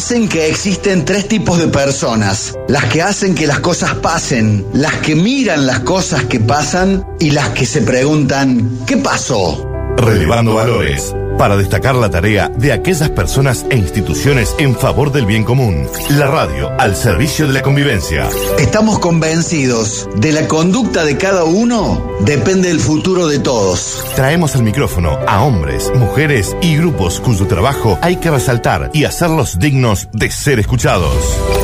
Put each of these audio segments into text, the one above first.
dicen que existen tres tipos de personas. Las que hacen que las cosas pasen, las que miran las cosas que pasan y las que se preguntan, ¿qué pasó? Relevando valores para destacar la tarea de aquellas personas e instituciones en favor del bien común. La radio al servicio de la convivencia. Estamos convencidos de la conducta de cada uno depende el futuro de todos. Traemos al micrófono a hombres, mujeres y grupos cuyo trabajo hay que resaltar y hacerlos dignos de ser escuchados.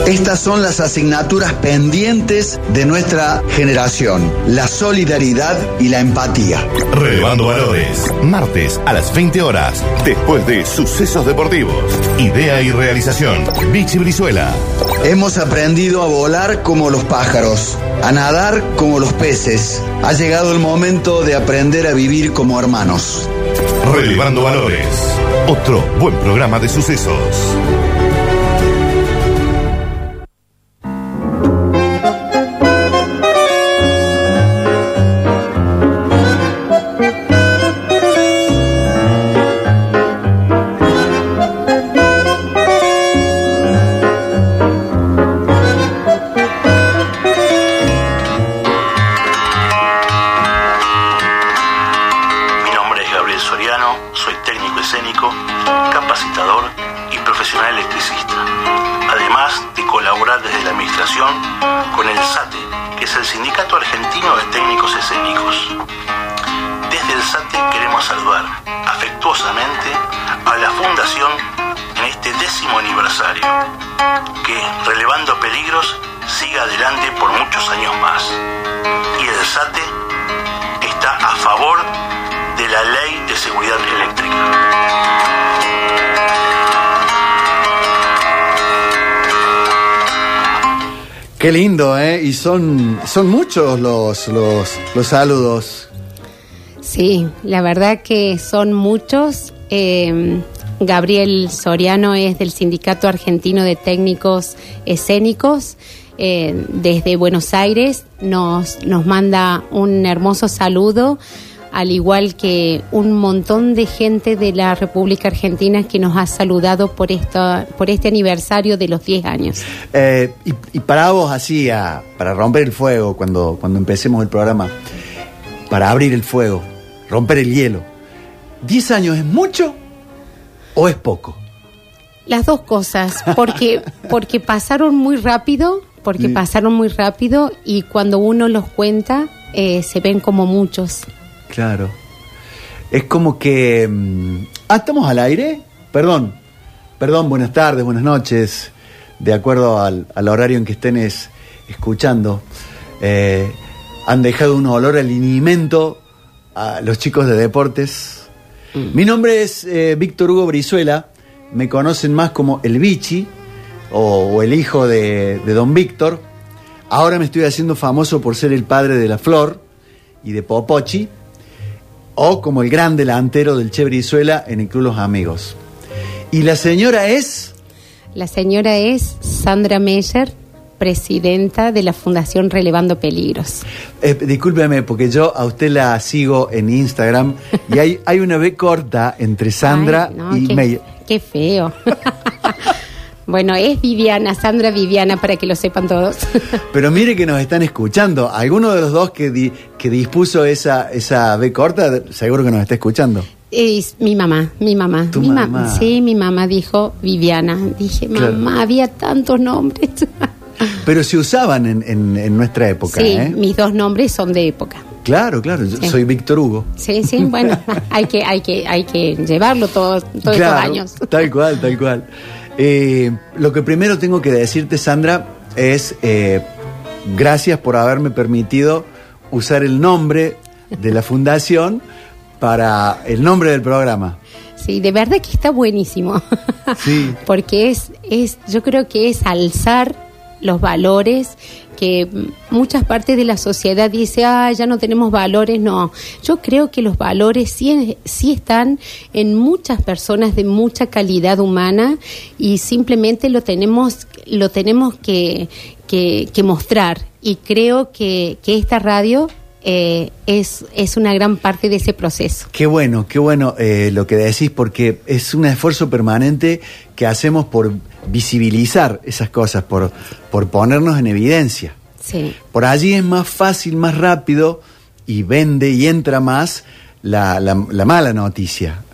Estas son las asignaturas pendientes de nuestra generación, la solidaridad y la empatía. Relevando valores, martes a las 20 horas después de Sucesos Deportivos. Idea y realización, Vichy Brizuela. Hemos aprendido a volar como los pájaros, a nadar como los peces. Ha llegado el momento de aprender a vivir como hermanos. Relevando Valores, otro buen programa de sucesos. con el SATE, que es el Sindicato Argentino de Técnicos Escénicos. Desde el SATE queremos saludar afectuosamente a la Fundación en este décimo aniversario, que, relevando peligros, siga adelante por muchos años más. Y el SATE está a favor de la Ley de Seguridad Eléctrica. Qué lindo, ¿eh? Y son, son muchos los, los, saludos. Sí, la verdad que son muchos. Eh, Gabriel Soriano es del Sindicato Argentino de Técnicos Escénicos. Eh, desde Buenos Aires nos, nos manda un hermoso saludo al igual que un montón de gente de la República Argentina que nos ha saludado por, esto, por este aniversario de los 10 años. Eh, y, para vos, así, para romper el fuego, cuando, cuando empecemos el programa, para abrir el fuego, romper el hielo, ¿10 años es mucho o es poco? Las dos cosas, porque, porque pasaron muy rápido, porque pasaron muy rápido y cuando uno los cuenta eh, se ven como muchos. Claro. Es como que... Mm, ah, ¿estamos al aire? Perdón. Perdón, buenas tardes, buenas noches. De acuerdo al, horario en que estén escuchando. Eh, han dejado un olor al alimento a los chicos de deportes. Mm. Mi nombre es eh, Víctor Hugo Brizuela. Me conocen más como el Bichi o, el hijo de, de Don Víctor. Ahora me estoy haciendo famoso por ser el padre de la Flor y de Popochi o como el gran delantero del Che Brizuela en el Club Los Amigos. ¿Y la señora es? La señora es Sandra Meyer, presidenta de la Fundación Relevando Peligros. Eh, discúlpeme, porque yo a usted la sigo en Instagram y hay, hay una B corta entre Sandra y Meyer. Qué feo. Bueno, es Viviana, Sandra Viviana, para que lo sepan todos. Pero mire que nos están escuchando. Alguno de los dos que, que dispuso esa, esa B corta, seguro que nos está escuchando. Es mi mamá, mi mamá. ¿Tu mi mamá? sí, mi mamá dijo Viviana. Dije, mamá, había tantos nombres. Pero se usaban en, en, nuestra época. Sí, ¿eh? mis dos nombres son de época. Claro, claro, yo soy Víctor Hugo. Sí, sí, bueno, hay que, hay que, hay que llevarlo todos, todos estos años. Tal cual, tal cual. Eh, lo que primero tengo que decirte, Sandra, es eh, gracias por haberme permitido usar el nombre de la fundación para el nombre del programa. Sí, de verdad que está buenísimo. Sí. Porque es, es, yo creo que es alzar los valores que muchas partes de la sociedad dice, ah, ya no tenemos valores. No, yo creo que los valores sí, sí están en muchas personas de mucha calidad humana y simplemente lo tenemos, lo tenemos que, que, mostrar. Y creo que, que esta radio eh, es, es una gran parte de ese proceso. Qué bueno, qué bueno eh, lo que decís, porque es un esfuerzo permanente que hacemos por visibilizar esas cosas, por, por ponernos en evidencia. Sí. Por allí es más fácil, más rápido y vende y entra más la, la, la mala noticia.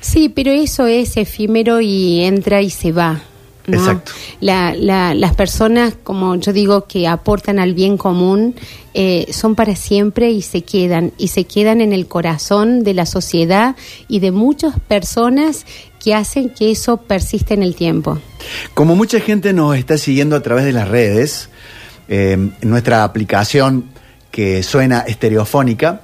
Sí, pero eso es efímero y entra y se va. ¿No? Exacto. La- la- las personas, como yo digo, que aportan al bien común, eh, son para siempre y se quedan, y se quedan en el corazón de la sociedad y de muchas personas que hacen que eso persista en el tiempo. Como mucha gente nos está siguiendo a través de las redes, eh, en nuestra aplicación que suena estereofónica,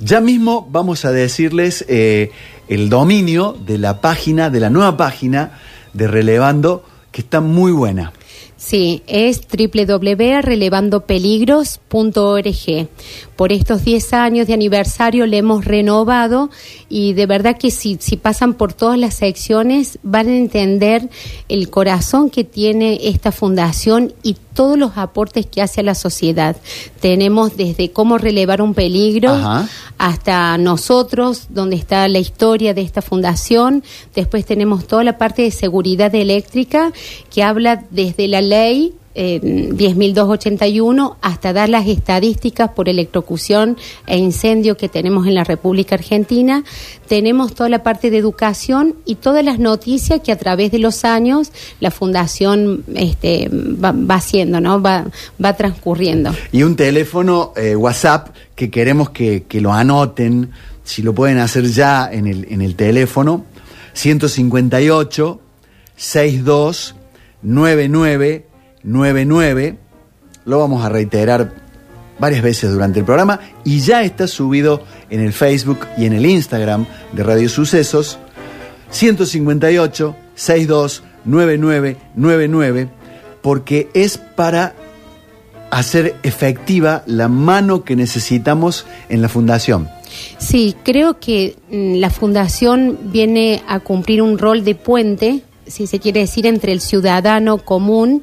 ya mismo vamos a decirles eh, el dominio de la página, de la nueva página de Relevando, está muy buena. Sí, es www.relevandopeligros.org. Por estos 10 años de aniversario le hemos renovado y de verdad que si, si pasan por todas las secciones van a entender el corazón que tiene esta fundación y todos los aportes que hace a la sociedad. Tenemos desde cómo relevar un peligro Ajá. hasta nosotros, donde está la historia de esta fundación. Después tenemos toda la parte de seguridad eléctrica que habla desde la ley eh, 10.281 hasta dar las estadísticas por electrocución e incendio que tenemos en la República Argentina. Tenemos toda la parte de educación y todas las noticias que a través de los años la fundación este, va, va haciendo, ¿no? va, va transcurriendo. Y un teléfono eh, WhatsApp que queremos que, que lo anoten, si lo pueden hacer ya en el, en el teléfono, 158 62 99 99. Lo vamos a reiterar varias veces durante el programa y ya está subido en el Facebook y en el Instagram de Radio Sucesos. 158 62 99 99 porque es para hacer efectiva la mano que necesitamos en la fundación. Sí, creo que mm, la fundación viene a cumplir un rol de puente, si se quiere decir, entre el ciudadano común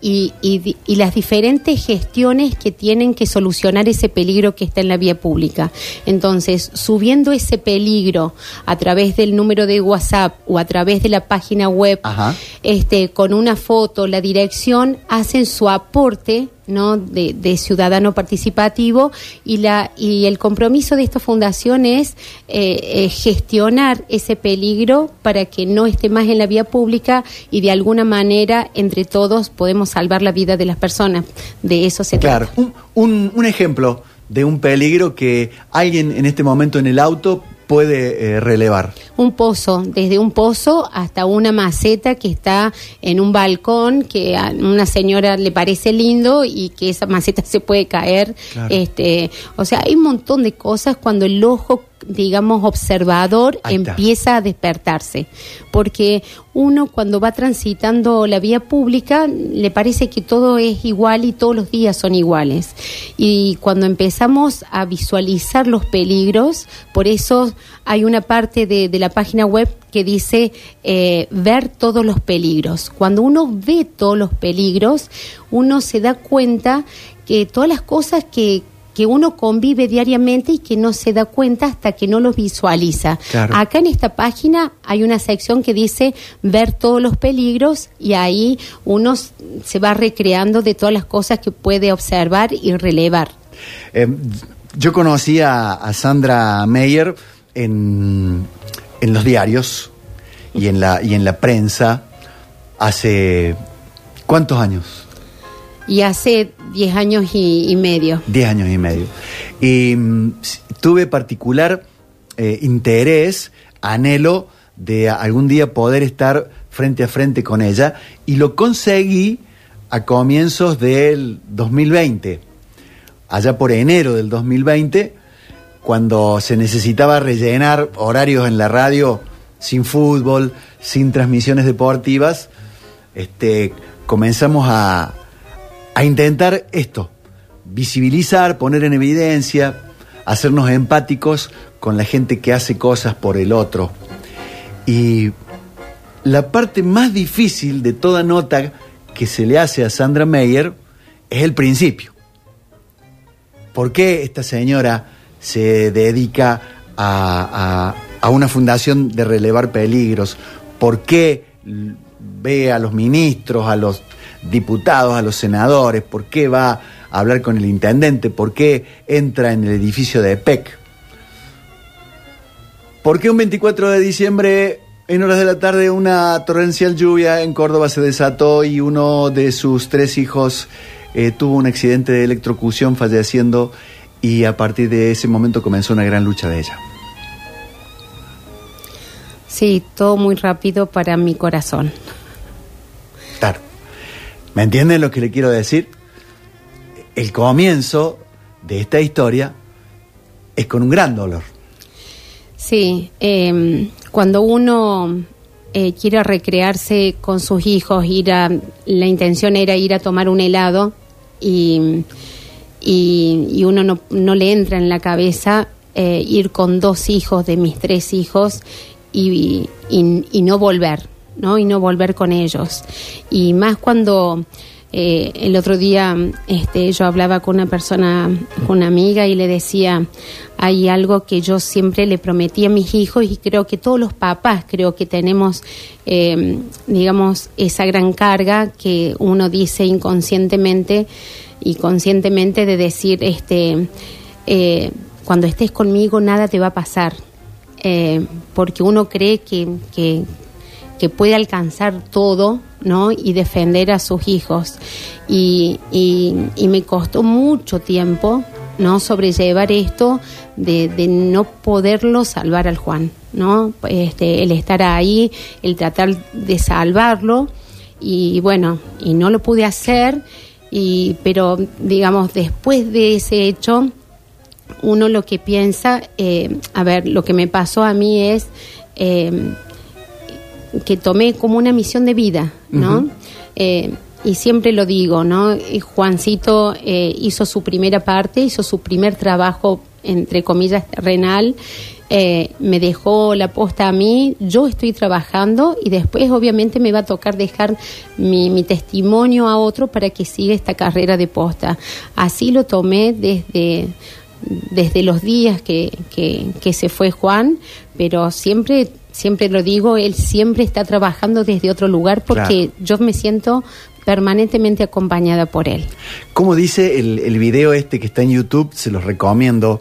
y, y y las diferentes gestiones que tienen que solucionar ese peligro que está en la vía pública. Entonces, subiendo ese peligro a través del número de WhatsApp o a través de la página web, Ajá. este, con una foto, la dirección, hacen su aporte ¿no? de, ciudadano participativo y, la, y el compromiso de esta fundación es eh, eh, gestionar ese peligro para que no esté más en la vía pública y de alguna manera entre todos podemos salvar la vida de las personas. De eso se Claro, trata. un, un- un ejemplo de un peligro que alguien en este momento en el auto puede eh, relevar. Un pozo, desde un pozo hasta una maceta que está en un balcón, que a una señora le parece lindo y que esa maceta se puede caer. Claro. Este, o sea, hay un montón de cosas cuando el ojo, digamos, observador empieza a despertarse. Porque uno cuando va transitando la vía pública le parece que todo es igual y todos los días son iguales. Y cuando empezamos a visualizar los peligros, por eso hay una parte de, de la página web que dice eh, ver todos los peligros. Cuando uno ve todos los peligros, uno se da cuenta que todas las cosas que que uno convive diariamente y que no se da cuenta hasta que no los visualiza. Claro. Acá en esta página hay una sección que dice ver todos los peligros y ahí uno se va recreando de todas las cosas que puede observar y relevar. Eh, yo conocí a, a Sandra Meyer en, en los diarios y en la, y en la prensa hace... ¿Cuántos años? Y hace 10 años y, medio. Diez años y medio. Y mm, tuve particular eh, interés, anhelo de algún día poder estar frente a frente con ella y lo conseguí a comienzos del 2020, allá por enero del 2020, cuando se necesitaba rellenar horarios en la radio sin fútbol, sin transmisiones deportivas, este, comenzamos a, a intentar esto, visibilizar, poner en evidencia, hacernos empáticos con la gente que hace cosas por el otro. Y la parte más difícil de toda nota que se le hace a Sandra Meyer es el principio. ¿Por qué esta señora se dedica a, a una fundación de relevar peligros? ¿Por qué ve a los ministros, a los diputados, a los senadores? ¿Por qué va a hablar con el intendente? ¿Por qué entra en el edificio de EPEC? ¿Por qué un 24 de diciembre, en horas de la tarde, una torrencial lluvia en Córdoba se desató y uno de sus tres hijos eh, tuvo un accidente de electrocución falleciendo y a partir de ese momento comenzó una gran lucha de ella? Sí, todo muy rápido para mi corazón. ¿Me entienden lo que le quiero decir? El comienzo de esta historia es con un gran dolor. Sí, em, cuando uno eh, quiere recrearse con sus hijos, ir a, la intención era ir a tomar un helado y, y, uno no, no, le entra en la cabeza eh, ir con dos hijos de mis tres hijos y, y, no volver, ¿no? Y no volver con ellos. Y más cuando eh, el otro día este, yo hablaba con una persona, con una amiga, y le decía, hay algo que yo siempre le prometí a mis hijos y creo que todos los papás creo que tenemos, em, digamos, esa gran carga que uno dice inconscientemente y conscientemente de decir, este, eh, cuando estés conmigo nada te va a pasar, eh, porque uno cree que, que, que puede alcanzar todo, ¿no? Y defender a sus hijos. Y, y, me costó mucho tiempo, ¿no? Sobrellevar esto de, de, no poderlo salvar al Juan, ¿no? Este, el estar ahí, el tratar de salvarlo. Y bueno, y no lo pude hacer, y, pero digamos, después de ese hecho, uno lo que piensa, eh, a ver, lo que me pasó a mí es... Eh, que tomé como una misión de vida, ¿no? Eh, y siempre lo digo, ¿no? Juancito eh, hizo su primera parte, hizo su primer trabajo, entre comillas, renal, eh, me dejó la posta a mí, yo estoy trabajando y después obviamente me va a tocar dejar mi, testimonio a otro para que siga esta carrera de posta. Así lo tomé desde, desde los días que, que, que se fue Juan, pero siempre siempre lo digo, él siempre está trabajando desde otro lugar porque yo me siento permanentemente acompañada por él. Como dice el, el video este que está en YouTube, se los recomiendo.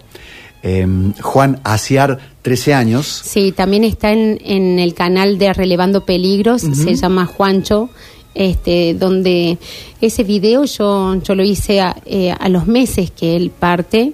Em, Juan Asiar, 13 años. Sí, también está en, en el canal de Relevando Peligros, se llama Juancho, este, donde ese video yo, yo lo hice a, eh, a los meses que él parte,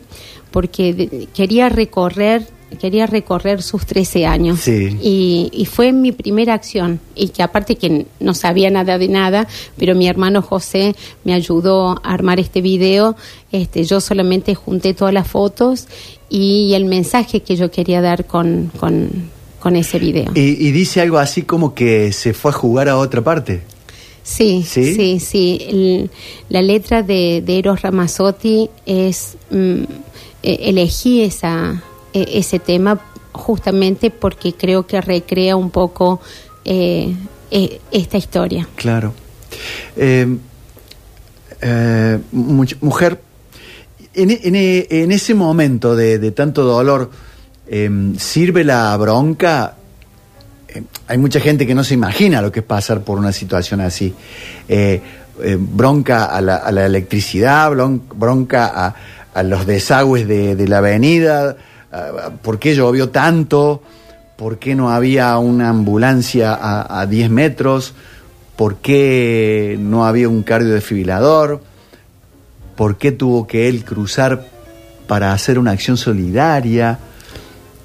porque quería recorrer quería recorrer sus 13 años. Y, y, fue mi primera acción. Y que aparte que no sabía nada de nada, pero mi hermano José me ayudó a armar este video. Este, yo solamente junté todas las fotos y el mensaje que yo quería dar con, con, ese video. Y, dice algo así como que se fue a jugar a otra parte. Sí, sí, sí. la letra de, de, Eros Ramazzotti es... Mm, e, elegí esa, e, ese tema justamente porque creo que recrea un poco eh, e, esta historia. Claro. Eh, eh, mujer, en, ese momento de, tanto dolor, em, ¿sirve la bronca? Em, hay mucha gente que no se imagina lo que es pasar por una situación así. bronca a la, electricidad, bronca a, los desagües de la avenida, ¿por qué llovió tanto? ¿Por qué no había una ambulancia a, 10 metros? ¿Por qué no había un cardiodesfibrilador? ¿Por qué tuvo que él cruzar para hacer una acción solidaria?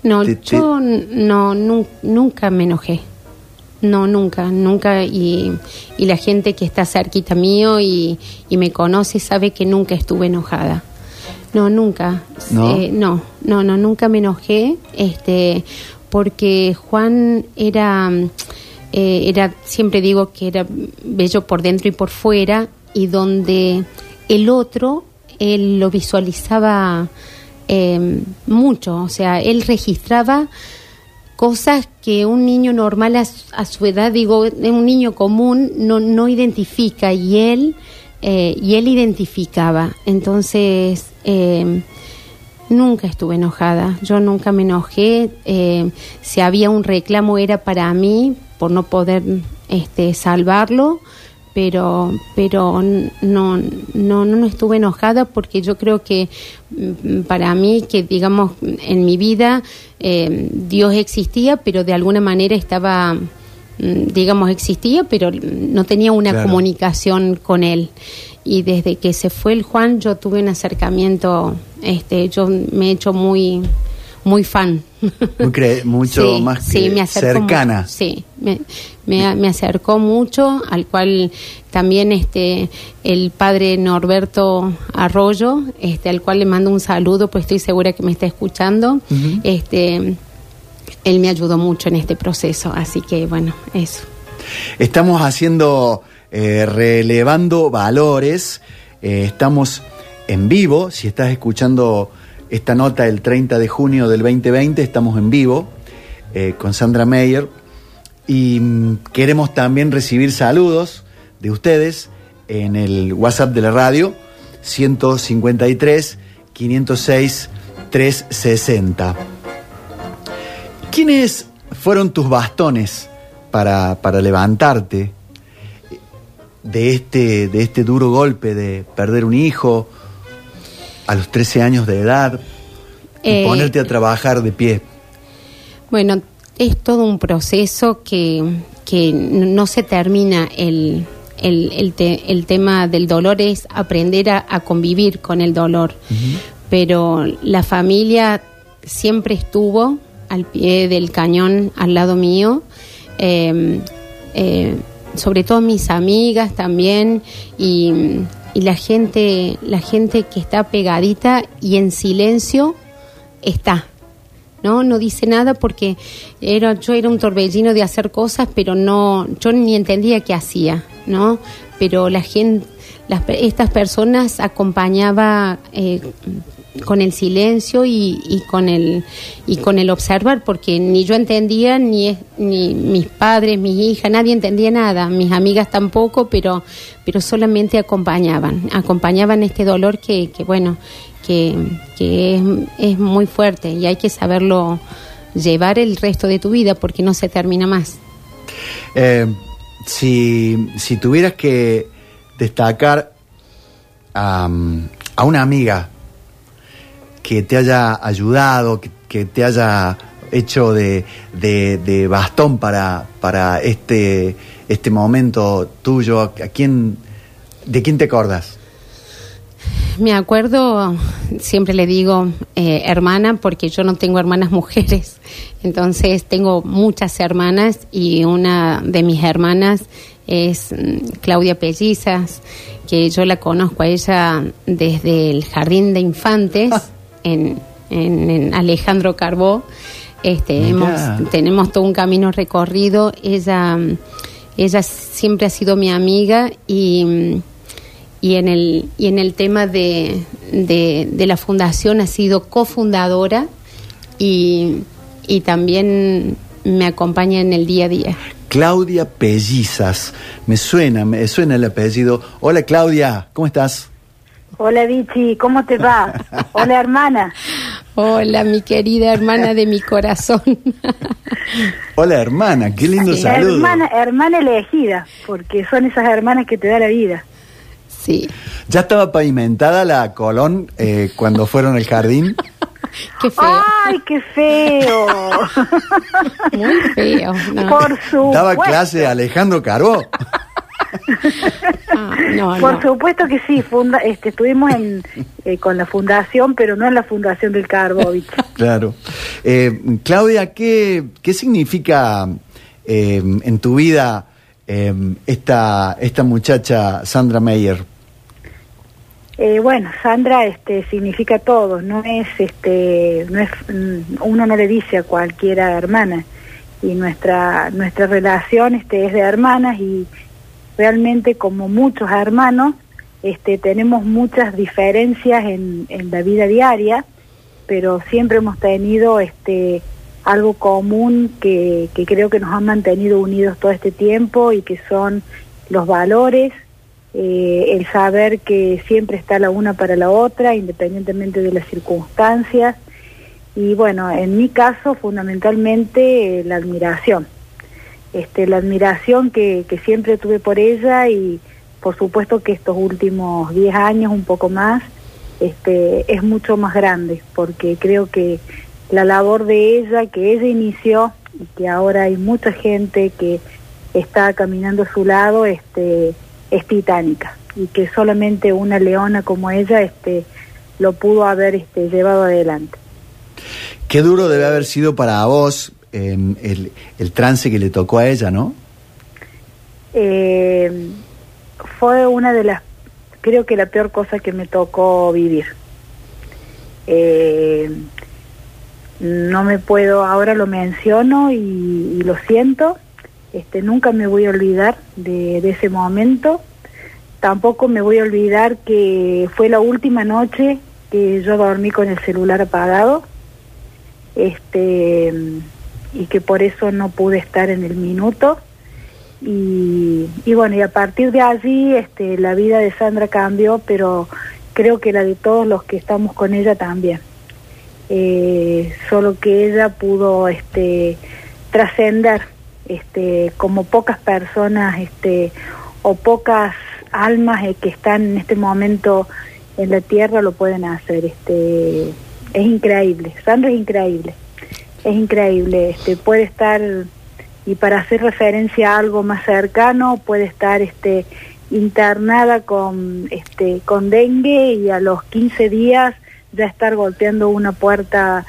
No, yo no, nunca me enojé. No, nunca, nunca. Y, y, la gente que está cerquita mío y, y me conoce sabe que nunca estuve enojada. No, nunca. ¿No? Eh, no, no, nunca me enojé, este, porque Juan era, eh, era, siempre digo que era bello por dentro y por fuera, y donde el otro, él lo visualizaba em, mucho, o sea, él registraba cosas que un niño normal a, su edad, digo, un niño común no, no identifica, y él eh, y él identificaba. Entonces, eh, nunca estuve enojada, yo nunca me enojé. eh, si había un reclamo era para mí por no poder este, salvarlo, pero, pero no, no, no estuve enojada porque yo creo que mm, para mí, que digamos, en mi vida eh, Dios existía, pero de alguna manera estaba digamos, existía, pero no tenía una Claro. comunicación con él. Y desde que se fue el Juan, yo tuve un acercamiento, este, yo me he hecho muy, muy fan. Muy cre- mucho Sí, más sí, que me cercana. sí, me, me, me acercó mucho, al cual también este el padre Norberto Arroyo, este, al cual le mando un saludo, pues estoy segura que me está escuchando. Este él me ayudó mucho en este proceso, así que bueno, eso. Estamos haciendo, eh, relevando valores, eh, estamos en vivo, si estás escuchando esta nota el 30 de junio del 2020, estamos en vivo eh, con Sandra Meyer y mm, queremos también recibir saludos de ustedes en el WhatsApp de la radio 153 506 360. ¿Quiénes fueron tus bastones para, para levantarte de este, de este duro golpe de perder un hijo a los 13 años de edad y Eh, ponerte a trabajar de pie? Bueno, es todo un proceso que, que no se termina el, el, el, te- el tema del dolor, es aprender a, a convivir con el dolor. Pero la familia siempre estuvo al pie del cañón al lado mío. eh, eh, sobre todo mis amigas también y, y la gente la gente que está pegadita y en silencio está no no dice nada porque era yo era un torbellino de hacer cosas pero no yo ni entendía qué hacía no pero la gente las, estas personas acompañaba eh, con el silencio y, y con el y con el observar porque ni yo entendía ni ni mis padres mis hijas nadie entendía nada mis amigas tampoco pero pero solamente acompañaban acompañaban este dolor que, que bueno que, que es, es muy fuerte y hay que saberlo llevar el resto de tu vida porque no se termina más. Eh, si, si tuvieras que destacar a, a una amiga que te haya ayudado, que, que te haya hecho de, de- de bastón para, para este, este momento tuyo, ¿a quién, ¿de quién te acordas? Me acuerdo, siempre le digo eh, hermana porque yo no tengo hermanas mujeres, entonces tengo muchas hermanas y una de mis hermanas es mm, Claudia Pellizas, que yo la conozco a ella desde el jardín de infantes en, en- en Alejandro Carbó. Este, hemos, tenemos todo un camino recorrido. Ella, ella siempre ha sido mi amiga y, y en el y en el tema de, de, de la fundación ha sido cofundadora y, y también me acompaña en el día a día. Claudia Pellizas. Me suena, me suena el apellido. Hola Claudia, ¿cómo estás? Hola Vichy, ¿cómo te va? Hola hermana. Hola, mi querida hermana de mi corazón. Hola hermana, qué lindo Sí. saludo. Hermana, hermana elegida, porque son esas hermanas que te da la vida. sí, ¿Ya estaba pavimentada la Colón eh, cuando fueron al jardín? qué feo, ¡Ay, qué feo! muy feo. No, Por supuesto. ¿Daba clase Alejandro Carbó? Ah, no, Por no. supuesto que sí, funda, este, estuvimos en, eh, con la fundación, pero no en la fundación del Carbovich. Claro. Eh, Claudia, ¿qué, qué significa eh, en tu vida eh, esta, esta muchacha Sandra Meyer? Eh, bueno, Sandra este, significa todo, no es, este, no es, mm, uno no le dice a cualquiera hermana y nuestra nuestra relación este, es de hermanas y realmente como muchos hermanos este, tenemos muchas diferencias en, la vida diaria, pero siempre hemos tenido este algo común que, creo que nos ha mantenido unidos todo este tiempo y que son los valores eh, el saber que siempre está la una para la otra, independientemente de las circunstancias. Y bueno, en mi caso, fundamentalmente, eh, la admiración. Este, la admiración que, siempre tuve por ella y por supuesto que estos últimos 10 años, un poco más, este, es mucho más grande, porque creo que la labor de ella, que ella inició y que ahora hay mucha gente que está caminando a su lado, este, es titánica y que solamente una leona como ella este, lo pudo haber este, llevado adelante. Qué duro debe haber sido para vos el, trance que le tocó a ella, ¿no? Eh, fue una de las, creo que la peor cosa que me tocó vivir. Eh, no me puedo, ahora lo menciono y, lo siento, este, nunca me voy a olvidar de, de, ese momento, tampoco me voy a olvidar que fue la última noche que yo dormí con el celular apagado, este, y que por eso no pude estar en el minuto. Y, bueno, y a partir de allí este, la vida de Sandra cambió, pero creo que la de todos los que estamos con ella también. Eh, solo que ella pudo este, trascender este, como pocas personas o pocas almas eh, que están en este momento en la tierra lo pueden hacer. Es increíble, Sandra es increíble, es increíble. Este, puede estar y para hacer referencia a algo más cercano puede estar este internada con este con dengue y a los 15 días ya estar golpeando una puerta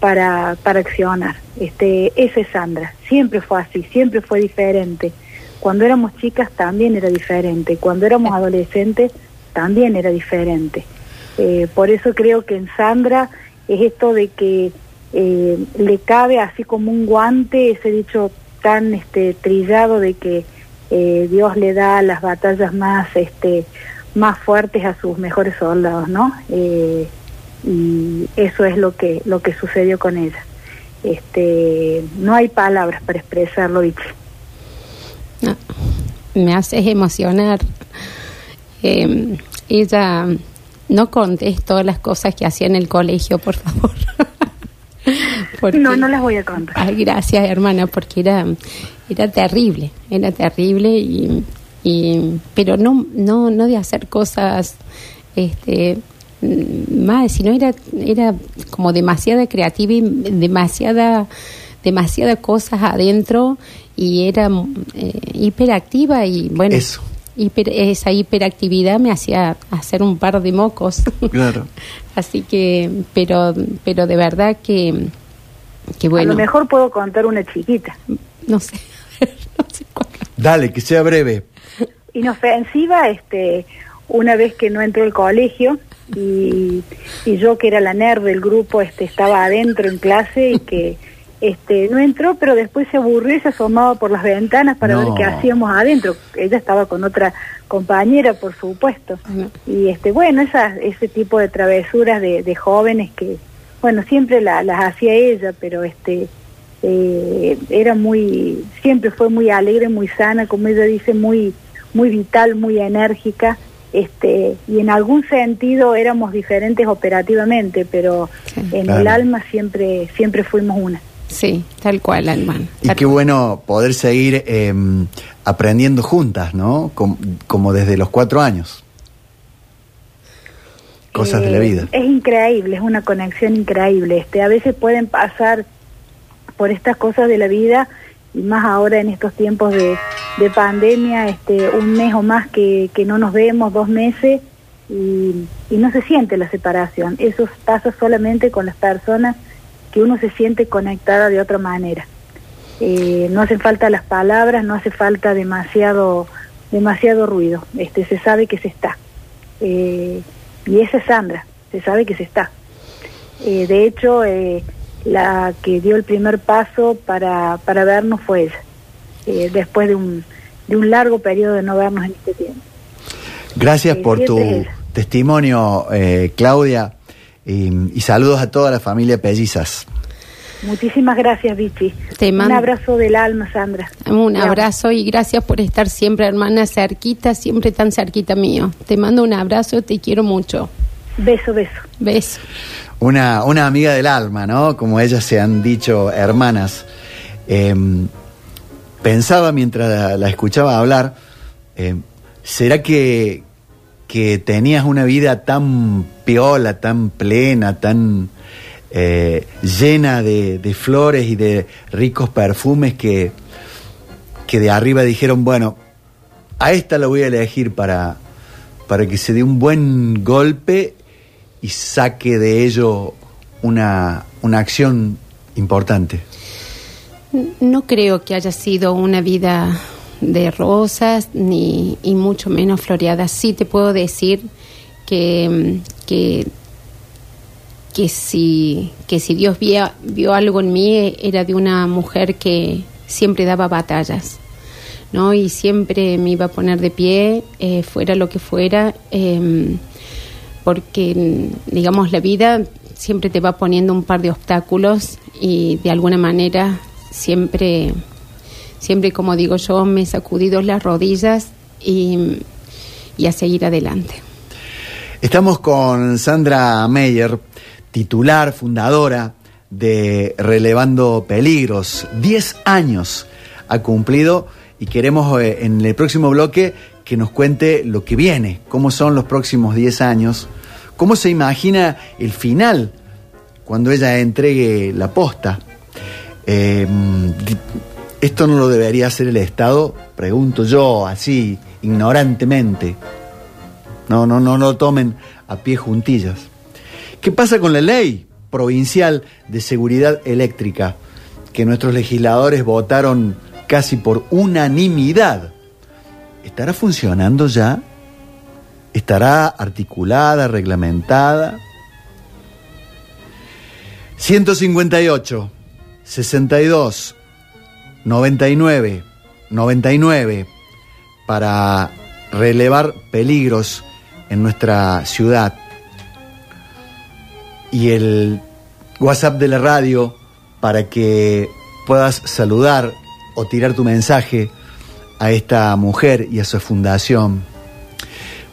para, para accionar. Este, es Sandra, siempre fue así, siempre fue diferente. Cuando éramos chicas también era diferente, cuando éramos adolescentes también era diferente. Eh, por eso creo que en Sandra es esto de que eh, le cabe así como un guante ese dicho tan este trillado de que eh, Dios le da las batallas más este más fuertes a sus mejores soldados, ¿no? y eso es lo que lo que sucedió con ella este no hay palabras para expresarlo Vichy. me haces emocionar em, ella no contes todas las cosas que hacía en el colegio por favor no no las voy a contar ay gracias hermana porque era era terrible era terrible y, y pero no no no de hacer cosas este Mm, más, sino era, era como demasiada creativa y demasiada, demasiada cosas adentro y era eh, hiperactiva y bueno. Esa hiperactividad me hacía hacer un par de mocos. Claro. Así que, pero, pero de verdad que, que bueno. A lo mejor puedo contar una chiquita. No sé. no sé Dale, que sea breve. Inofensiva, este, una vez que no entró al colegio, y, y yo que era la nerd del grupo este estaba adentro en clase y que este no entró pero después se aburrió y se asomaba por las ventanas para ver qué hacíamos adentro. Ella estaba con otra compañera por supuesto. Y este bueno ese tipo de travesuras de, de jóvenes que bueno siempre las hacía ella pero este eh, era muy siempre fue muy alegre muy sana como ella dice muy muy vital muy enérgica este, y en algún sentido éramos diferentes operativamente, pero en el alma siempre, siempre fuimos una. Sí, tal cual, alma. Y qué bueno poder seguir em, aprendiendo juntas, ¿no? Como, desde los cuatro años. Cosas de la vida. Eh, es increíble, es una conexión increíble. Este, a veces pueden pasar por estas cosas de la vida y más ahora en estos tiempos de, de pandemia, este, un mes o más que, que no nos vemos, dos meses, y, y, no se siente la separación. Eso pasa solamente con las personas que uno se siente conectada de otra manera. Eh, no hacen falta las palabras, no hace falta demasiado, demasiado ruido. Este, se sabe que se está. Eh, y esa es Sandra, se sabe que se está. Eh, de hecho, la que dio el primer paso para, para vernos fue ella, después de un, de un largo periodo de no vernos en este tiempo. Gracias por tu testimonio, eh, Claudia, y, y, saludos a toda la familia Pellizas. Muchísimas gracias, Vichy. Te Un mando- abrazo del alma, Sandra. Un Te amo. abrazo y gracias por estar siempre, hermana, cerquita, siempre tan cerquita mío. Te mando un abrazo, te quiero mucho. Beso, beso. Beso. Una, una amiga del alma, ¿no? Como ellas se han dicho hermanas. Eh, pensaba mientras la, la escuchaba hablar, eh, ¿será que, que tenías una vida tan piola, tan plena, tan eh, llena de, de flores y de ricos perfumes que, que de arriba dijeron, bueno, a esta la voy a elegir para, para que se dé un buen golpe y saque de ello una, una acción importante. No creo que haya sido una vida de rosas ni y mucho menos floreada. Sí te puedo decir que, que, que si, que si Dios vio, vio algo en mí era de una mujer que siempre daba batallas. ¿no? Y siempre me iba a poner de pie, eh, fuera lo que fuera, eh, porque, digamos, la vida siempre te va poniendo un par de obstáculos y de alguna manera siempre, siempre como digo yo, me he sacudido las rodillas y, a seguir adelante. Estamos con Sandra Meyer, titular, fundadora de Relevando Peligros. Diez años ha cumplido y queremos eh, en el próximo bloque que nos cuente lo que viene, cómo son los próximos diez años, cómo se imagina el final cuando ella entregue la posta. Eh, esto no lo debería hacer el Estado, pregunto yo, así, ignorantemente. No, no, no lo tomen a pie juntillas. ¿Qué pasa con la ley provincial de seguridad eléctrica que nuestros legisladores votaron casi por unanimidad? ¿Estará funcionando ya? ¿Estará articulada, reglamentada? 158, 62, 99, 99 para relevar peligros en nuestra ciudad. Y el WhatsApp de la radio para que puedas saludar o tirar tu mensaje a esta mujer y a su fundación.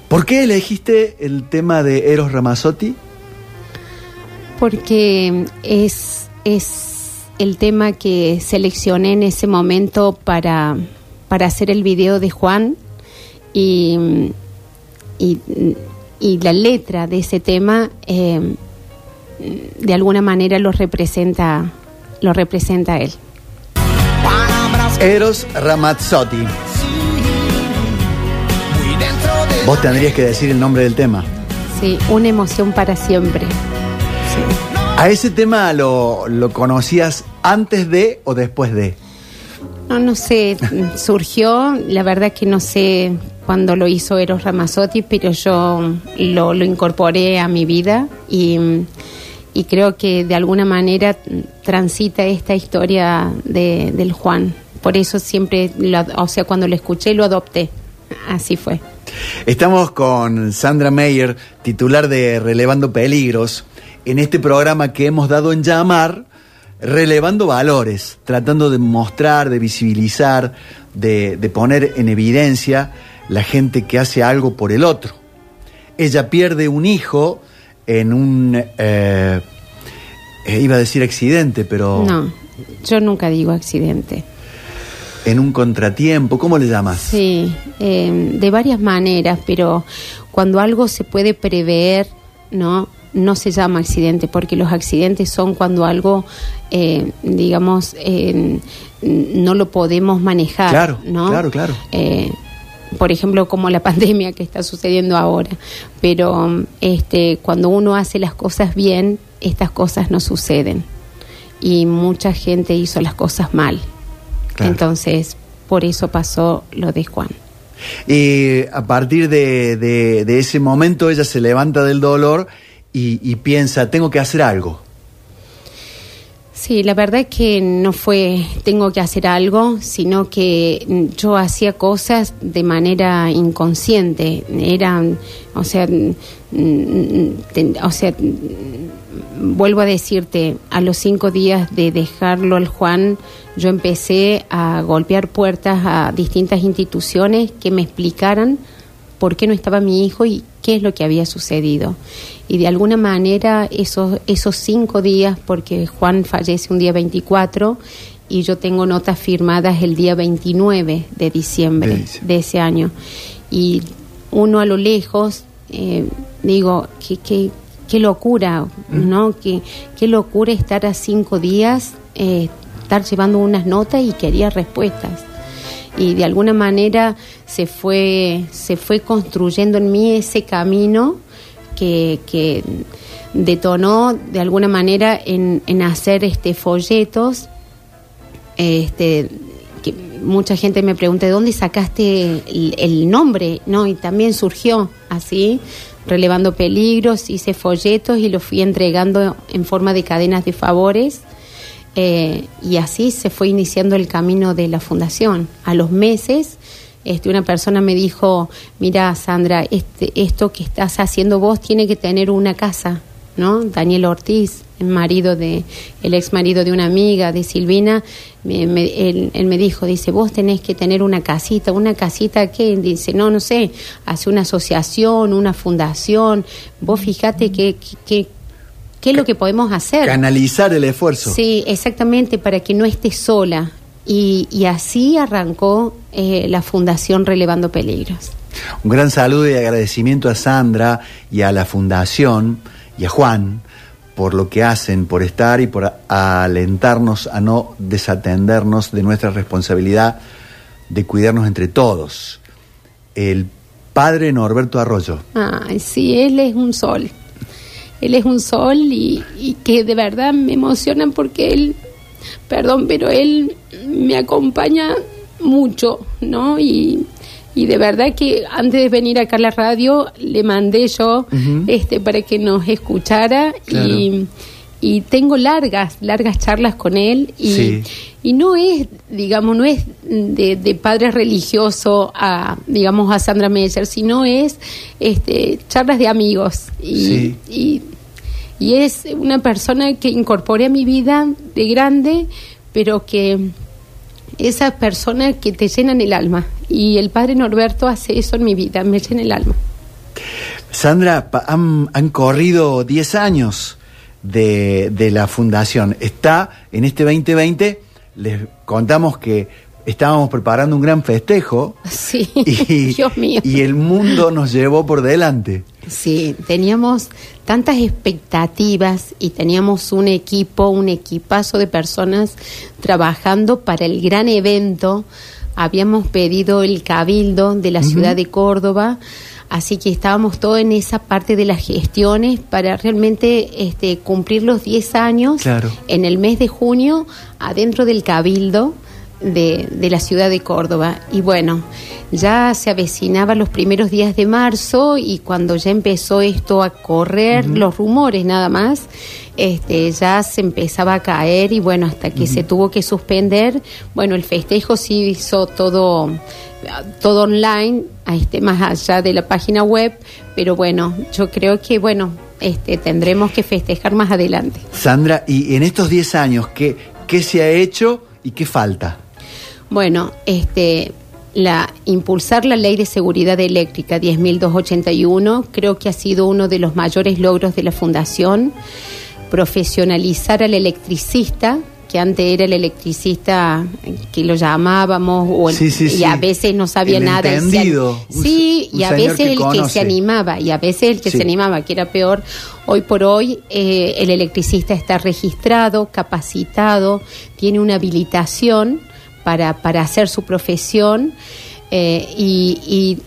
¿Por qué elegiste el tema de Eros Ramazzotti? Porque es, es el tema que seleccioné en ese momento para, para hacer el video de Juan y, y, y la letra de ese tema eh, de alguna manera lo representa, lo representa a él. Eros Ramazzotti. Vos tendrías que decir el nombre del tema. Sí, una emoción para siempre. ¿A ese tema lo, lo conocías antes de o después de? No, no sé, surgió, la verdad que no sé cuándo lo hizo Eros Ramazzotti, pero yo lo, lo incorporé a mi vida y, y creo que de alguna manera transita esta historia de, del Juan. Por eso siempre, lo- o sea, cuando lo escuché lo adopté. Así fue. Estamos con Sandra Meyer, titular de Relevando Peligros, en este programa que hemos dado en llamar Relevando Valores, tratando de mostrar, de visibilizar, de, de poner en evidencia la gente que hace algo por el otro. Ella pierde un hijo en un, eh, eh, iba a decir accidente, pero No, yo nunca digo accidente. en un contratiempo, ¿cómo le llamas? Sí, eh, de varias maneras, pero cuando algo se puede prever, ¿no? No se llama accidente, porque los accidentes son cuando algo, eh, digamos, eh, no lo podemos manejar, Claro, ¿no? claro, claro. Eh, por ejemplo, como la pandemia que está sucediendo ahora. Pero este, cuando uno hace las cosas bien, estas cosas no suceden. Y mucha gente hizo las cosas mal. Claro. Entonces, por eso pasó lo de Juan. Y a partir de, de- de ese momento ella se levanta del dolor y, y piensa, tengo que hacer algo. Sí, la verdad es que no fue tengo que hacer algo, sino que mm, yo hacía cosas de manera inconsciente. Eran, o sea, mm, mm, ten- o sea, vuelvo a decirte, a los cinco días de dejarlo al Juan, yo empecé a golpear puertas a distintas instituciones que me explicaran por qué no estaba mi hijo y qué es lo que había sucedido. Y de alguna manera esos, esos cinco días, porque Juan fallece un día 24 y yo tengo notas firmadas el día 29 de diciembre De ese año. Y uno a lo lejos, eh, digo, qué, qué, qué locura, ¿no? Qué, qué locura estar a cinco días, eh, estar llevando unas notas y quería respuestas y de alguna manera se fue se fue construyendo en mí ese camino que, que detonó de alguna manera en, en hacer este folletos este que mucha gente me pregunta de dónde sacaste el, el nombre no y también surgió así relevando peligros hice folletos y los fui entregando en forma de cadenas de favores eh, y así se fue iniciando el camino de la fundación. A los meses, este, una persona me dijo, mira Sandra, este, esto que estás haciendo vos tiene que tener una casa, ¿no? Daniel Ortiz, el marido de, el ex marido de una amiga de Silvina, me- él, él me dijo, dice, vos tenés que tener una casita, una casita que, dice, no, no sé, hace una asociación, una fundación, vos fíjate que, que, que- qué es lo que podemos hacer. Canalizar el esfuerzo. Sí, exactamente, para que no esté sola. Y, y así arrancó eh, la Fundación Relevando Peligros. Un gran saludo y agradecimiento a Sandra y a la Fundación y a Juan por lo que hacen, por estar y por alentarnos a no desatendernos de nuestra responsabilidad de cuidarnos entre todos. El padre Norberto Arroyo. Ay, sí, él es un sol. Él es un sol y, y que de verdad me emocionan porque él, perdón, pero él me acompaña mucho, ¿no? Y, y de verdad que antes de venir acá a la radio le mandé yo este para que nos escuchara Claro. y, y tengo largas, largas charlas con él y, Sí. y no es, digamos, no es de, de padre religioso a, digamos, a Sandra Meyer, sino es este, charlas de amigos. Y, Sí. y, y es una persona que incorporé a mi vida de grande, pero que esas personas que te llenan el alma. Y el padre Norberto hace eso en mi vida, me llena el alma. Sandra, han, han corrido 10 años de, de la fundación. Está en este 2020, les contamos que estábamos preparando un gran festejo Sí, y, Dios mío. y el mundo nos llevó por delante. Sí, teníamos tantas expectativas y teníamos un equipo, un equipazo de personas trabajando para el gran evento. Habíamos pedido el cabildo de la ciudad de Córdoba, así que estábamos todos en esa parte de las gestiones para realmente este, cumplir los 10 años Claro. en el mes de junio adentro del cabildo de, de la ciudad de Córdoba. Y bueno, ya se avecinaban los primeros días de marzo y cuando ya empezó esto a correr, los rumores nada más, este, ya se empezaba a caer y bueno, hasta que se tuvo que suspender, bueno, el festejo sí hizo todo todo online, a este, más allá de la página web, pero bueno, yo creo que bueno, este, tendremos que festejar más adelante. Sandra, y en estos 10 años, ¿qué, qué se ha hecho y qué falta? Bueno, este, la impulsar la ley de seguridad eléctrica 10.281 creo que ha sido uno de los mayores logros de la fundación. Profesionalizar al electricista que antes era el electricista que lo llamábamos o el- Sí, sí, y a veces no sabía El nada y se- sí un y a veces que el que se animaba y a veces el que se animaba que era peor hoy por hoy eh, el electricista está registrado capacitado tiene una habilitación para, para hacer su profesión eh, y,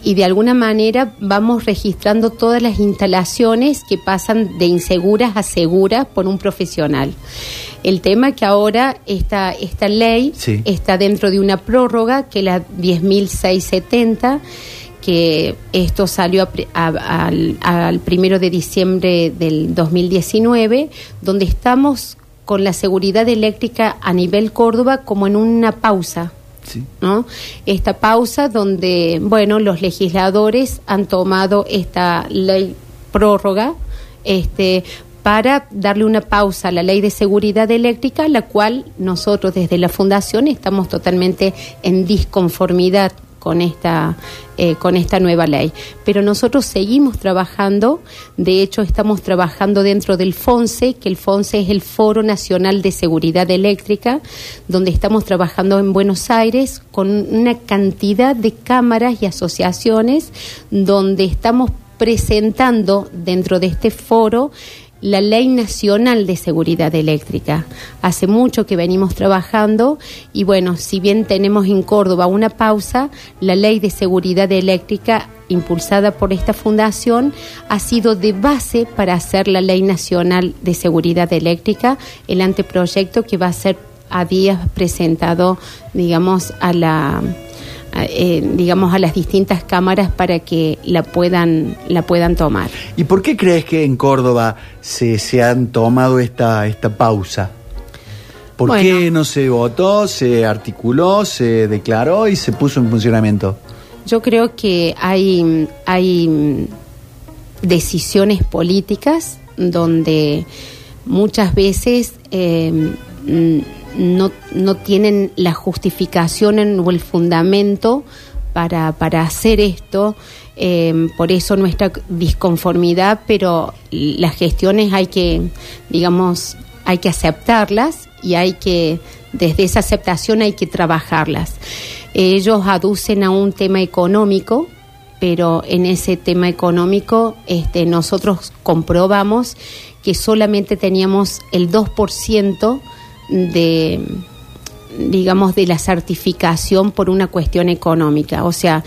y- y de alguna manera vamos registrando todas las instalaciones que pasan de inseguras a seguras por un profesional. El tema que ahora esta, esta ley Sí. está dentro de una prórroga que es la 10.670 que esto salió a a- al, al primero de diciembre del 2019, donde estamos con la seguridad eléctrica a nivel Córdoba como en una pausa. ¿No? Esta pausa donde, bueno, los legisladores han tomado esta ley prórroga este, para darle una pausa a la ley de seguridad eléctrica, la cual nosotros desde la Fundación estamos totalmente en disconformidad con esta eh, con esta nueva ley. Pero nosotros seguimos trabajando, de hecho estamos trabajando dentro del FONSE, que el FONSE es el Foro Nacional de Seguridad Eléctrica, donde estamos trabajando en Buenos Aires con una cantidad de cámaras y asociaciones donde estamos presentando dentro de este foro la Ley Nacional de Seguridad Eléctrica. Hace mucho que venimos trabajando y bueno, si bien tenemos en Córdoba una pausa, la Ley de Seguridad Eléctrica impulsada por esta fundación ha sido de base para hacer la Ley Nacional de Seguridad Eléctrica, el anteproyecto que va a ser a días presentado, digamos, a la eh, digamos a las distintas cámaras para que la puedan la puedan tomar. ¿Y por qué crees que en Córdoba se, se han tomado esta esta pausa? ¿Por Bueno. qué no se votó, se articuló, se declaró y se puso en funcionamiento? Yo creo que hay, hay decisiones políticas donde muchas veces eh, no, no tienen la justificación en- o el fundamento para, para hacer esto. eh, por eso nuestra disconformidad, pero las gestiones hay que, digamos, hay que aceptarlas y hay que, desde esa aceptación hay que trabajarlas. Ellos aducen a un tema económico, pero en ese tema económico este, nosotros comprobamos que solamente teníamos el 2% de digamos, de la certificación por una cuestión económica. O sea,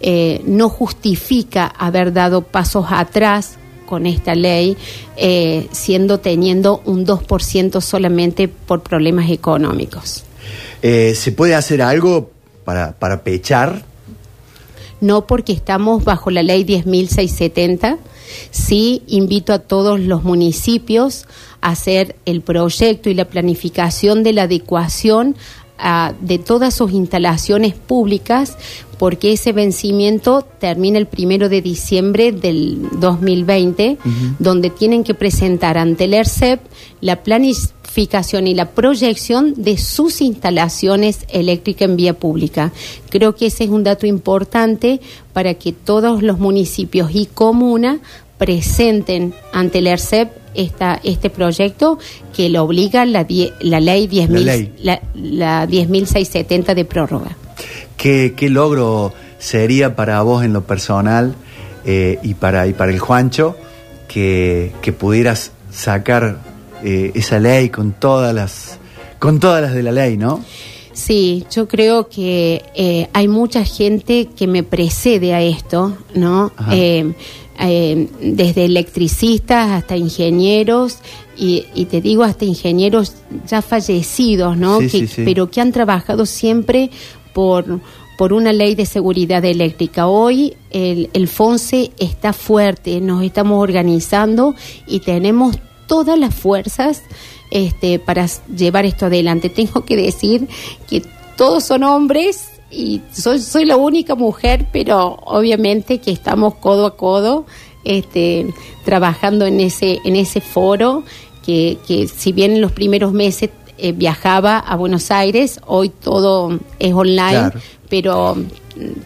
eh, no justifica haber dado pasos atrás con esta ley, eh, siendo teniendo un 2% solamente por problemas económicos. Eh, ¿Se puede hacer algo para, para pechar? no porque estamos bajo la ley 10.670. Sí invito a todos los municipios hacer el proyecto y la planificación de la adecuación ah, de todas sus instalaciones públicas porque ese vencimiento termina el primero de diciembre del 2020, donde tienen que presentar ante el ERCEP la planificación y la proyección de sus instalaciones eléctricas en vía pública. Creo que ese es un dato importante para que todos los municipios y comunas presenten ante el ERCEP esta, este proyecto que lo obliga la, die- la ley 10.000 La la, la 10.670 de prórroga. ¿Qué, qué logro sería para vos en lo personal eh, y, para, y para el Juancho que, que pudieras sacar eh, esa ley con todas las con todas las de la ley, ¿no? Sí, yo creo que eh, hay mucha gente que me precede a esto, ¿no? Eh, eh, desde electricistas hasta ingenieros, y, y te digo hasta ingenieros ya fallecidos, ¿no? Sí, Que- sí, sí. Pero que han trabajado siempre por, por una ley de seguridad eléctrica. Hoy el, el FONSE está fuerte, nos estamos organizando y tenemos todas las fuerzas este, para llevar esto adelante. Tengo que decir que todos son hombres y soy, soy la única mujer, pero obviamente que estamos codo a codo este, trabajando en ese, en ese foro, que, que si bien en los primeros meses eh, viajaba a Buenos Aires, hoy todo es online, Claro. pero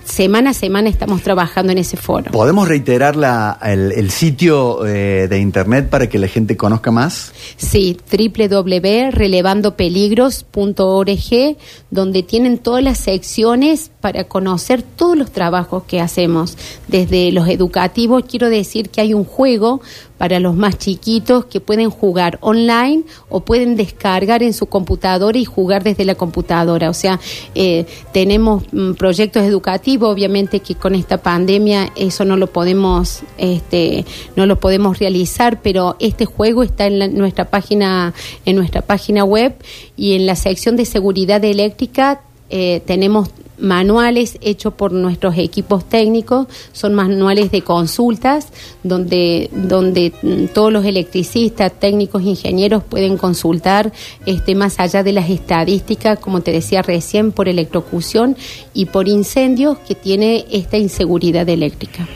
semana a semana estamos trabajando en ese foro. ¿Podemos reiterar la, el, el sitio eh, de internet para que la gente conozca más? Sí, www.relevandopeligros.org, donde tienen todas las secciones para conocer todos los trabajos que hacemos. Desde los educativos, quiero decir que hay un juego para los más chiquitos que pueden jugar online o pueden descargar en su computadora y jugar desde la computadora. O sea, eh, tenemos mm, proyectos educativos, obviamente que con esta pandemia eso no lo podemos, este, no lo podemos realizar, pero este juego está en la- nuestra página, en nuestra página web y en la sección de seguridad eléctrica eh, tenemos manuales hechos por nuestros equipos técnicos, son manuales de consultas donde, donde mm, todos los electricistas, técnicos, ingenieros pueden consultar este, más allá de las estadísticas, como te decía recién, por electrocución y por incendios que tiene esta inseguridad eléctrica.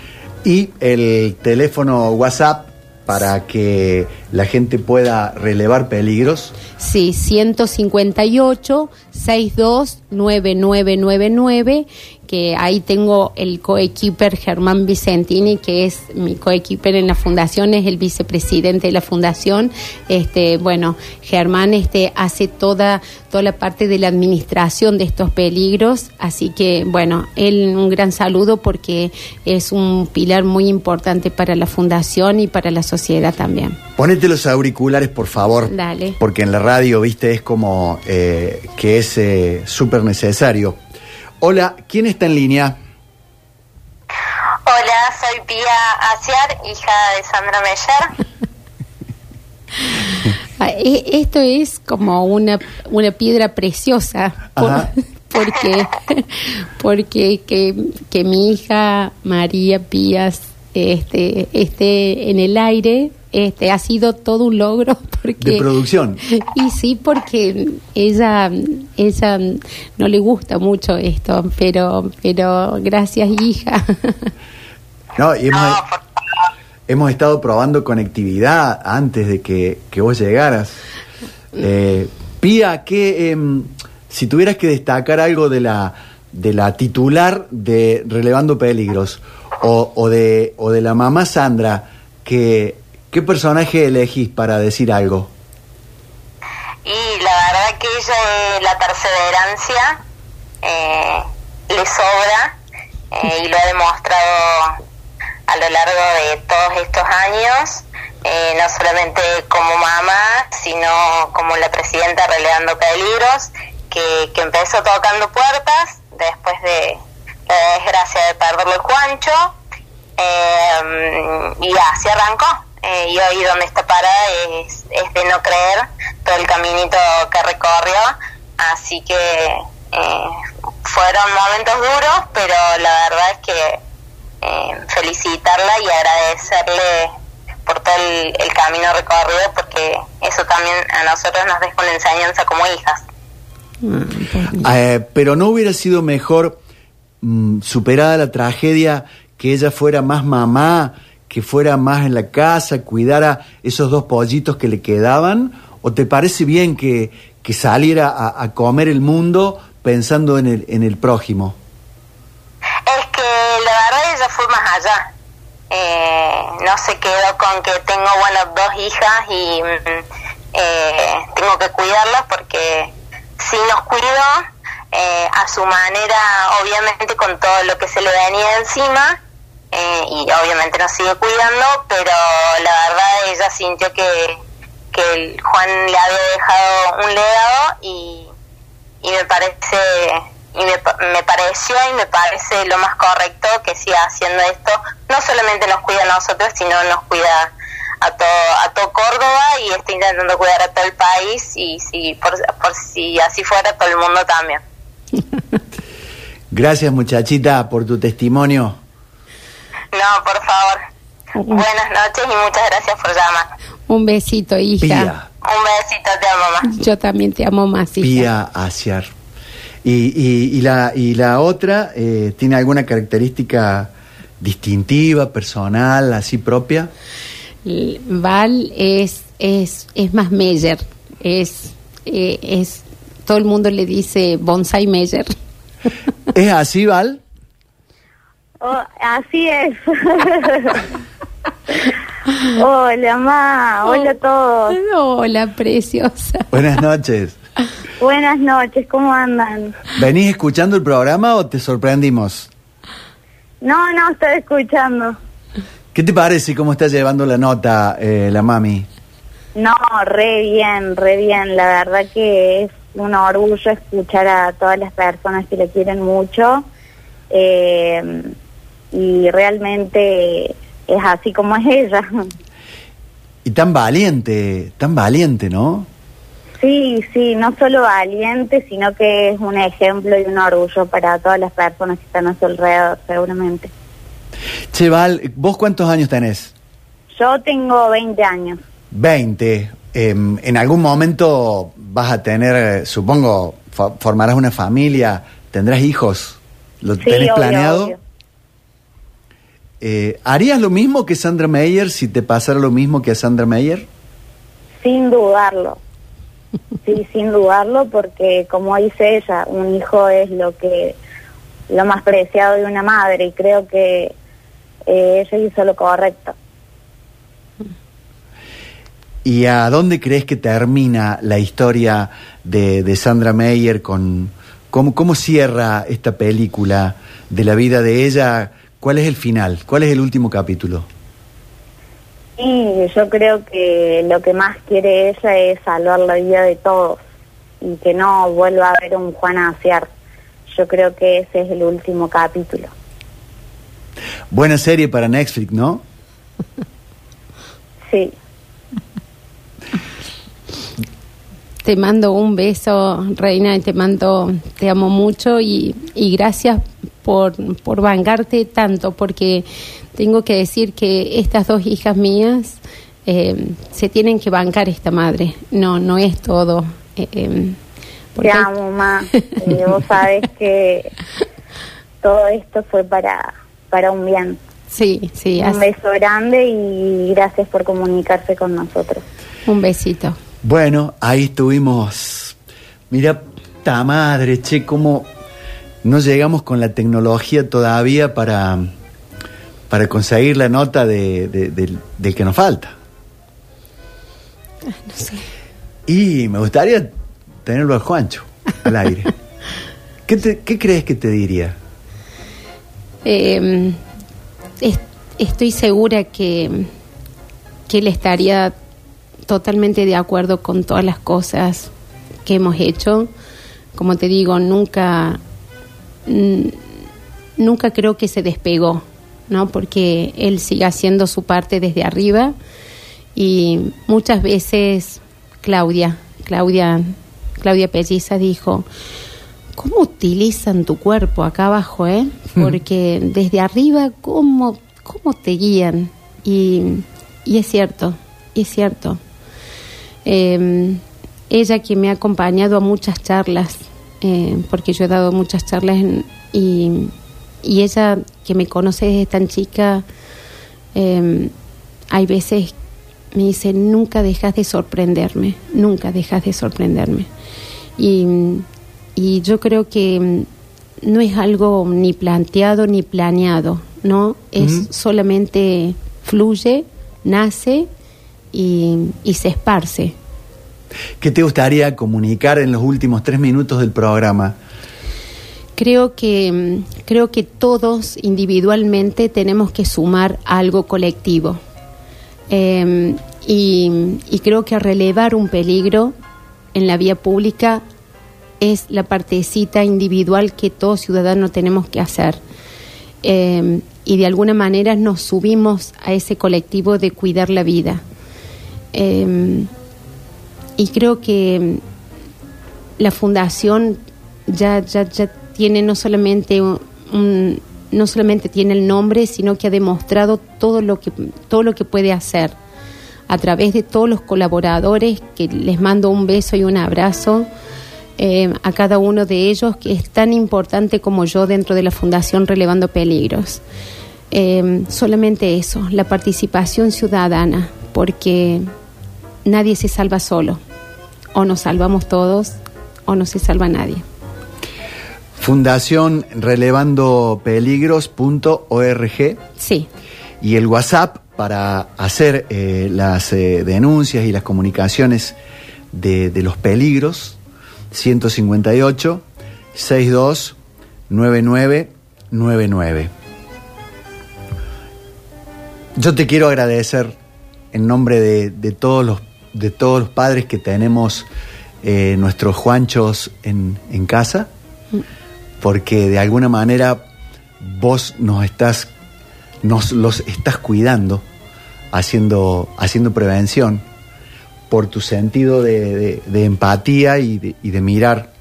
Y el teléfono WhatsApp para que la gente pueda relevar peligros. Sí, 158 629999 que ahí tengo el coequiper Germán Vicentini, que es mi coequiper en la fundación, es el vicepresidente de la fundación. Este, bueno, Germán este, hace toda, toda la parte de la administración de estos peligros, así que bueno, él un gran saludo porque es un pilar muy importante para la fundación y para la sociedad también. Ponete los auriculares, por favor. Dale. Porque en la radio, viste, es como eh, que es eh, súper necesario. Hola, ¿quién está en línea? Hola, soy Pía Aciar, hija de Sandra Meyer. Ah, e- Esto es como una, una piedra preciosa. por- porque porque que, que mi hija María Pías este, esté en el aire este ha sido todo un logro porque De producción. y sí porque ella ella no le gusta mucho esto pero pero gracias hija No, y hemos, No, favor. hemos estado probando conectividad antes de que, que vos llegaras. Eh, Pía, que em, si tuvieras que destacar algo de la de la titular de Relevando Peligros o, o de o de la mamá Sandra, que ¿qué personaje elegís para decir algo? Y la verdad que ella, la perseverancia eh, le sobra eh, y lo ha demostrado a lo largo de todos estos años, eh, no solamente como mamá, sino como la presidenta relevando peligros, que, empezó tocando puertas después de la desgracia de perderle el Juancho, y así arrancó. Eh, y hoy donde está parada es, es de no creer todo el caminito que recorrió, así que eh, fueron momentos duros, pero la verdad es que eh, felicitarla y agradecerle por todo el, el camino recorrido, porque eso también a nosotros nos deja una enseñanza como hijas. Eh, pero no hubiera sido mejor mm, superada la tragedia que ella fuera más mamá, que fuera más en la casa, cuidara esos dos pollitos que le quedaban, o te parece bien que, que saliera a, comer el mundo pensando en el, en el prójimo? Es que la verdad ella fue más allá. Eh, no se quedó con que tengo, bueno, dos hijas y mm, eh, tengo que cuidarlas porque sí nos cuido eh, a su manera, obviamente con todo lo que se le venía encima eh, y obviamente nos sigue cuidando, pero la verdad ella sintió que, que Juan le había dejado un legado y, y me parece y me, me pareció y me parece lo más correcto que siga haciendo esto no solamente nos cuida a nosotros sino nos cuida a todo a todo Córdoba y está intentando cuidar a todo el país y si por, por si así fuera todo el mundo también Gracias muchachita por tu testimonio. No por favor buenas noches y muchas gracias por llamar un besito hija Pía, un besito te amo mamá yo también te amo más hija Pía Asiar. Y, y, y la, y la otra, eh, ¿tiene alguna característica distintiva, personal, así propia? Val es, es, es más Meyer, es, eh, es, todo el mundo le dice bonsai Meyer. ¿Es así, Val? Oh, así es. hola, ma. Hola a todos. Hola, preciosa. Buenas noches. Buenas noches, ¿cómo andan? ¿Venís escuchando el programa o te sorprendimos? No, no, estoy escuchando. ¿Qué te parece cómo está llevando la nota eh, la mami? No, re bien, re bien. La verdad que es un orgullo escuchar a todas las personas que le quieren mucho. Eh, y realmente es así como es ella. Y tan valiente, tan valiente, ¿no? Sí, sí, no solo valiente, sino que es un ejemplo y un orgullo para todas las personas que están a su alrededor, seguramente. Cheval, ¿vos cuántos años tenés? Yo tengo 20 años. 20. Em, en algún momento vas a tener, eh, supongo, fo- formarás una familia, tendrás hijos. ¿Lo Sí, tenés obvio, planeado? obvio. Eh, ¿Harías lo mismo que Sandra Meyer si te pasara lo mismo que a Sandra Meyer? Sin dudarlo. Sí, sin dudarlo, porque como dice ella, un hijo es lo que lo más preciado de una madre y creo que eh, ella hizo lo correcto. ¿Y a dónde crees que termina la historia de, de Sandra Meyer con cómo, cómo cierra esta película de la vida de ella? ¿Cuál es el final? ¿Cuál es el último capítulo? Y yo creo que lo que más quiere ella es salvar la vida de todos y que no vuelva a haber un Juan Aciar. Yo creo que ese es el último capítulo. Buena serie para Netflix, ¿no? Sí. Te mando un beso, Reina, y te mando, te amo mucho y, y gracias por, por bancarte tanto, porque tengo que decir que estas dos hijas mías eh, se tienen que bancar esta madre. No, no es todo. eh, eh, porque Te amo, ma. Eh, vos sabés que todo esto fue para, para un bien. Sí, sí, Un así- beso grande y gracias por comunicarse con nosotros. un besito. Bueno, ahí estuvimos. Mira, ta madre, che, cómo no llegamos con la tecnología todavía para, para conseguir la nota de, de- del- del que nos falta. No sé. Y me gustaría tenerlo al Juancho, al aire. ¿Qué, te- qué crees que te diría? Eh, es- estoy segura que, que él estaría totalmente de acuerdo con todas las cosas que hemos hecho. Como te digo, nunca, nunca creo que se despegó, ¿no? Porque él sigue haciendo su parte desde arriba y muchas veces Claudia, Claudia, Claudia Pelliza dijo, ¿cómo utilizan tu cuerpo acá abajo, eh? Porque desde arriba, ¿cómo, cómo te guían? Y, y es cierto, y es cierto. Eh, ella que me ha acompañado a muchas charlas, eh, porque yo he dado muchas charlas en- y, y ella que me conoce desde tan chica, eh, hay veces me dice, nunca dejas de sorprenderme, nunca dejas de sorprenderme. Y, y yo creo que mm, no es algo ni planteado ni planeado, ¿no? Es solamente fluye, nace y, y se esparce. ¿Qué te gustaría comunicar en los últimos tres minutos del programa? Creo que, mm, creo que todos individualmente tenemos que sumar algo colectivo. Eh, y, creo que relevar un peligro en la vía pública es la partecita individual que todo ciudadano tenemos que hacer. Eh, y de alguna manera nos subimos a ese colectivo de cuidar la vida. Eh, y creo que la fundación ya, ya, ya tiene no solamente un- no solamente tiene el nombre, sino que ha demostrado todo lo que todo lo que puede hacer a través de todos los colaboradores que les mando un beso y un abrazo eh, a cada uno de ellos que es tan importante como yo dentro de la fundación relevando peligros. Eh, solamente eso la participación ciudadana porque nadie se salva solo o nos salvamos todos o no se salva nadie. Fundación Relevando Peligros.org sí. Y el WhatsApp para hacer eh, las eh, denuncias y las comunicaciones de, de los peligros 158 62 9999 yo te quiero agradecer en nombre de, de todos los de todos los padres que tenemos eh, nuestros Juanchos en, en casa porque de alguna manera vos nos estás nos los estás cuidando haciendo haciendo prevención por tu sentido de, empatía y de, mirar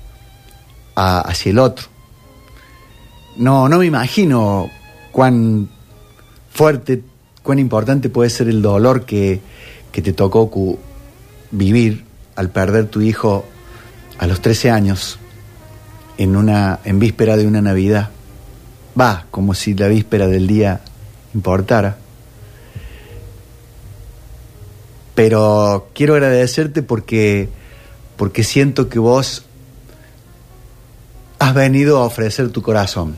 hacia el otro. No, no me imagino cuán fuerte, cuán importante puede ser el dolor que, que te tocó vivir al perder tu hijo a los 13 años en una en víspera de una Navidad. Va, como si la víspera del día importara. Pero quiero agradecerte porque porque siento que vos has venido a ofrecer tu corazón